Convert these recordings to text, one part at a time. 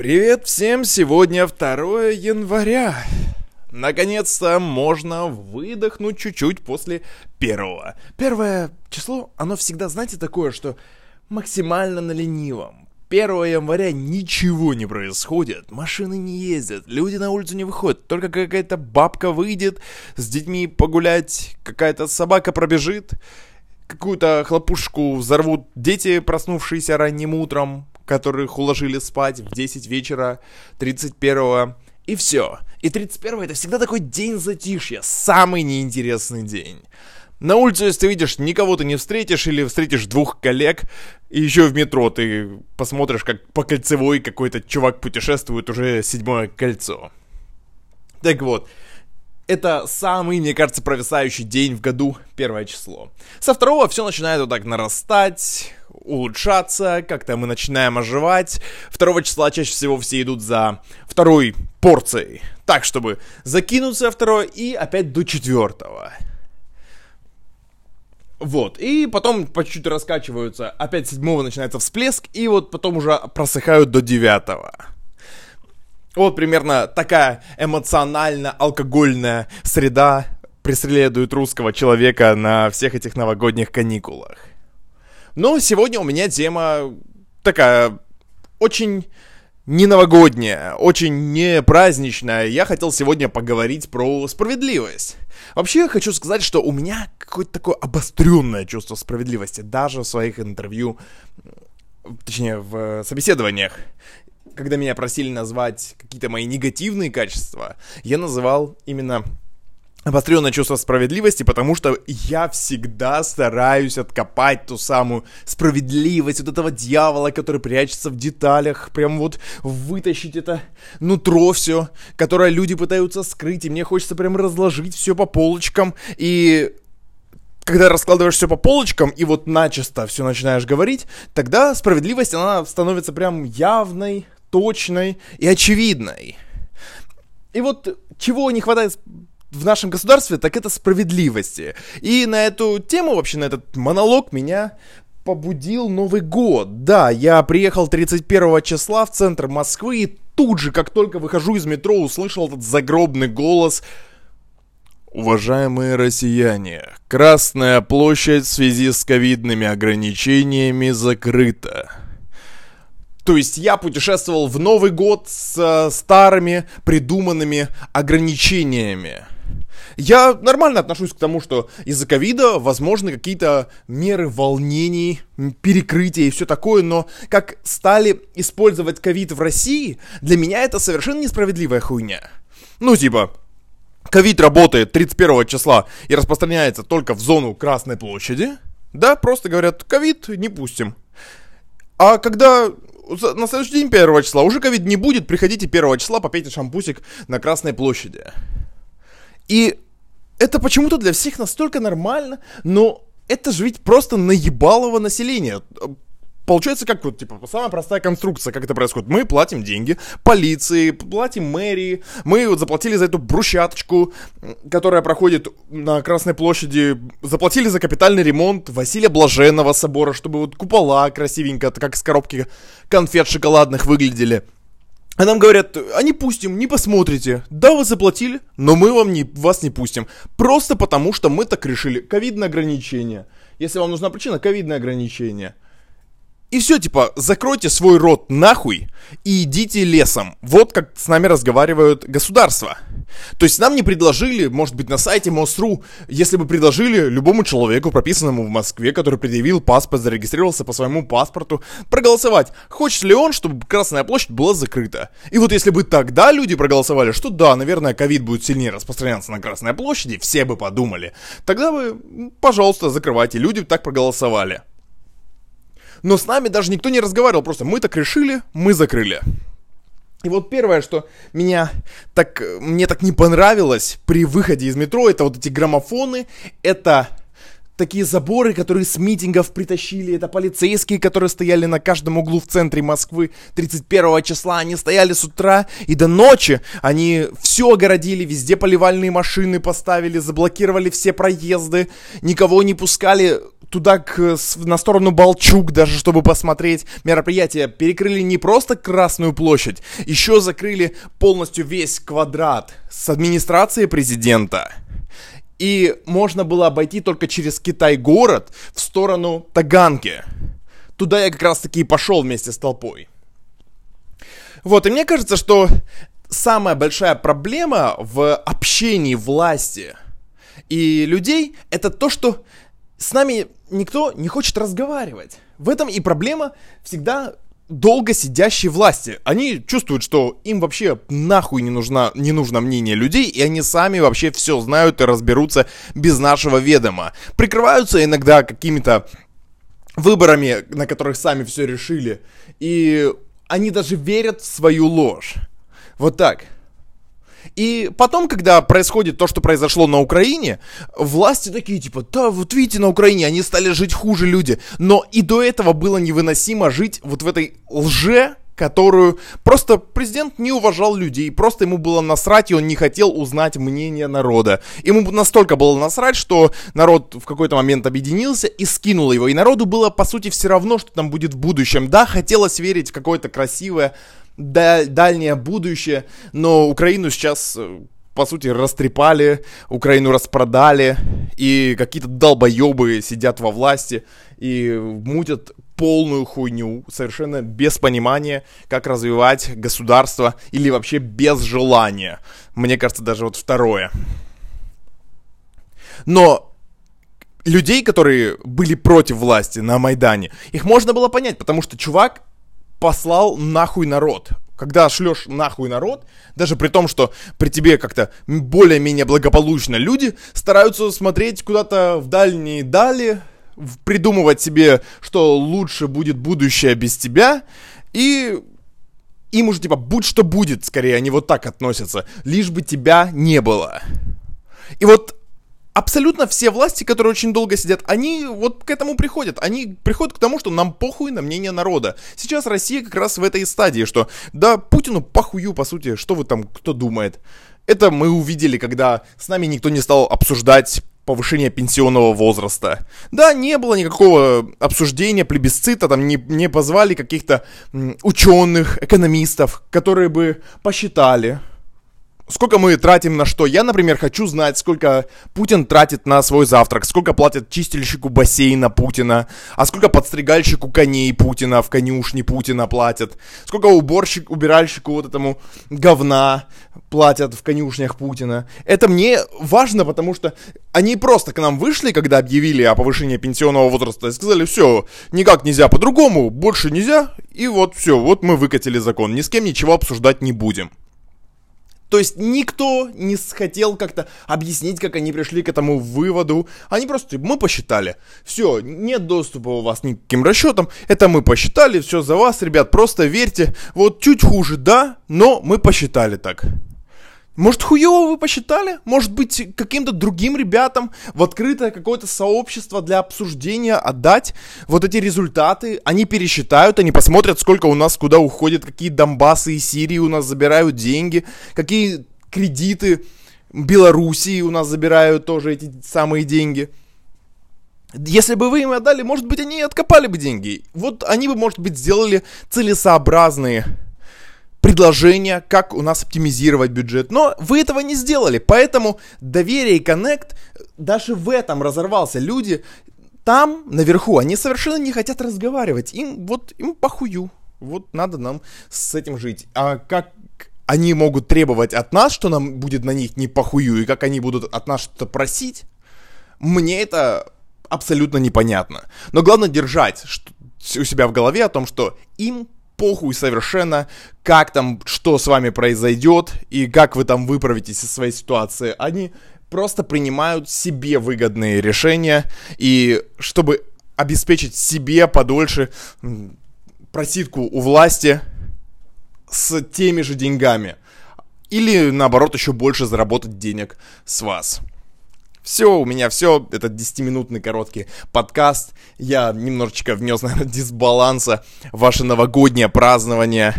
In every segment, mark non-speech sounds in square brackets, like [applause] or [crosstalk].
Привет всем! Сегодня 2 января. Наконец-то можно выдохнуть чуть-чуть после первого. Первое число, оно всегда, знаете, такое, что максимально на ленивом. 1 января ничего не происходит, машины не ездят, люди на улицу не выходят, только какая-то бабка выйдет с детьми погулять, какая-то собака пробежит, какую-то хлопушку взорвут дети, проснувшиеся ранним утром, которых уложили спать в 10 вечера 31-го. И все. И 31 это всегда такой день затишья, самый неинтересный день. На улице, если ты видишь, никого ты не встретишь, или встретишь двух коллег, и еще в метро ты посмотришь, как по кольцевой какой-то чувак путешествует уже седьмое кольцо. Так вот, это самый, мне кажется, провисающий день в году, первое число. Со второго все начинает вот так нарастать, улучшаться, как-то мы начинаем оживать. Второго числа чаще всего все идут за второй порцией. Так, чтобы закинуться второе и опять до четвертого. Вот, и потом по чуть-чуть раскачиваются, опять седьмого начинается всплеск, и вот потом уже просыхают до девятого. Вот примерно такая эмоционально-алкогольная среда преследует русского человека на всех этих новогодних каникулах. Но сегодня у меня тема такая очень не новогодняя, очень не праздничная. Я хотел сегодня поговорить про справедливость. Вообще, я хочу сказать, что у меня какое-то такое обостренное чувство справедливости, даже в своих интервью, точнее, в собеседованиях. Когда меня просили назвать какие-то мои негативные качества, я называл именно обостренное чувство справедливости, потому что я всегда стараюсь откопать ту самую справедливость вот этого дьявола, который прячется в деталях, прям вот вытащить это нутро все, которое люди пытаются скрыть, и мне хочется прям разложить все по полочкам, и когда раскладываешь все по полочкам и вот начисто все начинаешь говорить, тогда справедливость, она становится прям явной, точной и очевидной. И вот чего не хватает в нашем государстве, так это справедливости. И на эту тему, вообще на этот монолог меня побудил Новый год. Да, я приехал 31 числа в центр Москвы и тут же, как только выхожу из метро, услышал этот загробный голос Уважаемые россияне, Красная площадь в связи с ковидными ограничениями закрыта. То есть я путешествовал в Новый год с э, старыми придуманными ограничениями. Я нормально отношусь к тому, что из-за ковида возможны какие-то меры волнений, перекрытия и все такое, но как стали использовать ковид в России, для меня это совершенно несправедливая хуйня. Ну, типа, ковид работает 31 числа и распространяется только в зону Красной площади, да, просто говорят, ковид не пустим. А когда на следующий день 1 числа уже ковид не будет, приходите 1 числа, попейте шампусик на Красной площади. И это почему-то для всех настолько нормально, но это же ведь просто наебалово население. Получается, как вот, типа, самая простая конструкция, как это происходит. Мы платим деньги полиции, платим мэрии, мы вот заплатили за эту брусчаточку, которая проходит на Красной площади, заплатили за капитальный ремонт Василия Блаженного собора, чтобы вот купола красивенько, как с коробки конфет шоколадных выглядели. А нам говорят, а не пустим, не посмотрите. Да, вы заплатили, но мы вам не, вас не пустим. Просто потому, что мы так решили. Ковидное ограничение. Если вам нужна причина, ковидное ограничение. И все, типа, закройте свой рот нахуй и идите лесом. Вот как с нами разговаривают государства. То есть нам не предложили, может быть, на сайте МОСРУ, если бы предложили любому человеку, прописанному в Москве, который предъявил паспорт, зарегистрировался по своему паспорту, проголосовать, хочет ли он, чтобы Красная площадь была закрыта. И вот если бы тогда люди проголосовали, что да, наверное, ковид будет сильнее распространяться на Красной площади, все бы подумали, тогда бы, пожалуйста, закрывайте. Люди так проголосовали. Но с нами даже никто не разговаривал, просто мы так решили, мы закрыли. И вот первое, что меня так, мне так не понравилось при выходе из метро, это вот эти граммофоны, это такие заборы, которые с митингов притащили, это полицейские, которые стояли на каждом углу в центре Москвы 31 числа, они стояли с утра и до ночи, они все огородили, везде поливальные машины поставили, заблокировали все проезды, никого не пускали туда к, на сторону Балчук, даже чтобы посмотреть мероприятие. Перекрыли не просто Красную площадь, еще закрыли полностью весь квадрат с администрацией президента. И можно было обойти только через Китай-город в сторону Таганки. Туда я как раз таки и пошел вместе с толпой. Вот, и мне кажется, что самая большая проблема в общении власти и людей это то, что с нами никто не хочет разговаривать. В этом и проблема всегда долго сидящей власти. Они чувствуют, что им вообще нахуй не, нужна, не нужно мнение людей, и они сами вообще все знают и разберутся без нашего ведома. Прикрываются иногда какими-то выборами, на которых сами все решили, и они даже верят в свою ложь. Вот так. И потом, когда происходит то, что произошло на Украине, власти такие, типа, да, вот видите, на Украине они стали жить хуже люди. Но и до этого было невыносимо жить вот в этой лже, которую просто президент не уважал людей, просто ему было насрать, и он не хотел узнать мнение народа. Ему настолько было насрать, что народ в какой-то момент объединился и скинул его. И народу было, по сути, все равно, что там будет в будущем. Да, хотелось верить в какое-то красивое дальнее будущее, но Украину сейчас э, по сути, растрепали, Украину распродали, и какие-то долбоебы сидят во власти и мутят полную хуйню, совершенно без понимания, как развивать государство, или вообще без желания. Мне кажется, даже вот второе. Но людей, которые были против власти на Майдане, их можно было понять, потому что чувак послал нахуй народ. Когда шлешь нахуй народ, даже при том, что при тебе как-то более-менее благополучно люди стараются смотреть куда-то в дальние дали, придумывать себе, что лучше будет будущее без тебя, и им уже типа будь что будет, скорее, они вот так относятся, лишь бы тебя не было. И вот абсолютно все власти, которые очень долго сидят, они вот к этому приходят. Они приходят к тому, что нам похуй на мнение народа. Сейчас Россия как раз в этой стадии, что да, Путину похую, по сути, что вы там, кто думает. Это мы увидели, когда с нами никто не стал обсуждать повышение пенсионного возраста. Да, не было никакого обсуждения, плебисцита, там не, не позвали каких-то ученых, экономистов, которые бы посчитали, сколько мы тратим на что. Я, например, хочу знать, сколько Путин тратит на свой завтрак, сколько платят чистильщику бассейна Путина, а сколько подстригальщику коней Путина в конюшне Путина платят, сколько уборщик, убиральщику вот этому говна платят в конюшнях Путина. Это мне важно, потому что они просто к нам вышли, когда объявили о повышении пенсионного возраста, и сказали, все, никак нельзя по-другому, больше нельзя, и вот все, вот мы выкатили закон, ни с кем ничего обсуждать не будем. То есть никто не хотел как-то объяснить, как они пришли к этому выводу. Они просто, мы посчитали. Все, нет доступа у вас ни к каким расчетам. Это мы посчитали, все за вас, ребят, просто верьте. Вот чуть хуже, да, но мы посчитали так. Может, хуево вы посчитали? Может быть, каким-то другим ребятам в открытое какое-то сообщество для обсуждения отдать вот эти результаты? Они пересчитают, они посмотрят, сколько у нас куда уходит, какие Донбассы и Сирии у нас забирают деньги, какие кредиты Белоруссии у нас забирают тоже эти самые деньги. Если бы вы им отдали, может быть, они и откопали бы деньги. Вот они бы, может быть, сделали целесообразные предложения, как у нас оптимизировать бюджет. Но вы этого не сделали, поэтому доверие и коннект даже в этом разорвался. Люди там, наверху, они совершенно не хотят разговаривать. Им вот, им похую. Вот надо нам с этим жить. А как они могут требовать от нас, что нам будет на них не похую, и как они будут от нас что-то просить, мне это абсолютно непонятно. Но главное держать у себя в голове о том, что им похуй совершенно, как там, что с вами произойдет и как вы там выправитесь из своей ситуации. Они просто принимают себе выгодные решения и чтобы обеспечить себе подольше просидку у власти с теми же деньгами. Или наоборот еще больше заработать денег с вас. Все, у меня все. Это 10-минутный короткий подкаст. Я немножечко внес, [laughs] наверное, дисбаланса ваше новогоднее празднование.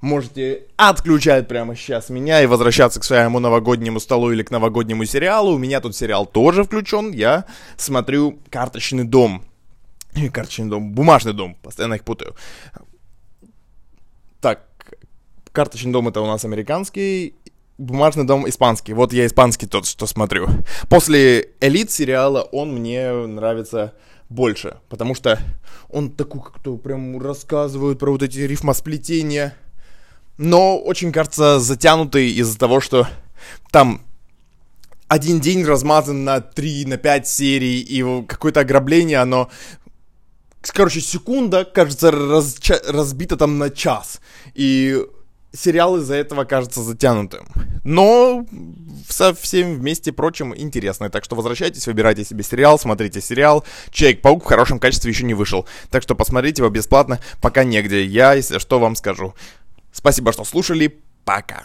можете отключать прямо сейчас меня и возвращаться к своему новогоднему столу или к новогоднему сериалу. У меня тут сериал тоже включен. Я смотрю «Карточный дом». Карточный дом, бумажный дом, постоянно их путаю. Так, карточный дом это у нас американский, бумажный дом испанский. Вот я испанский тот, что смотрю. После элит сериала он мне нравится больше, потому что он такой как-то прям рассказывает про вот эти рифмосплетения, но очень, кажется, затянутый из-за того, что там один день размазан на 3, на 5 серий, и какое-то ограбление, оно короче, секунда, кажется, раз, разбита там на час. И сериал из-за этого кажется затянутым. Но со всем вместе прочим интересный. Так что возвращайтесь, выбирайте себе сериал, смотрите сериал. Человек-паук в хорошем качестве еще не вышел. Так что посмотрите его бесплатно, пока негде. Я, если что, вам скажу. Спасибо, что слушали. Пока.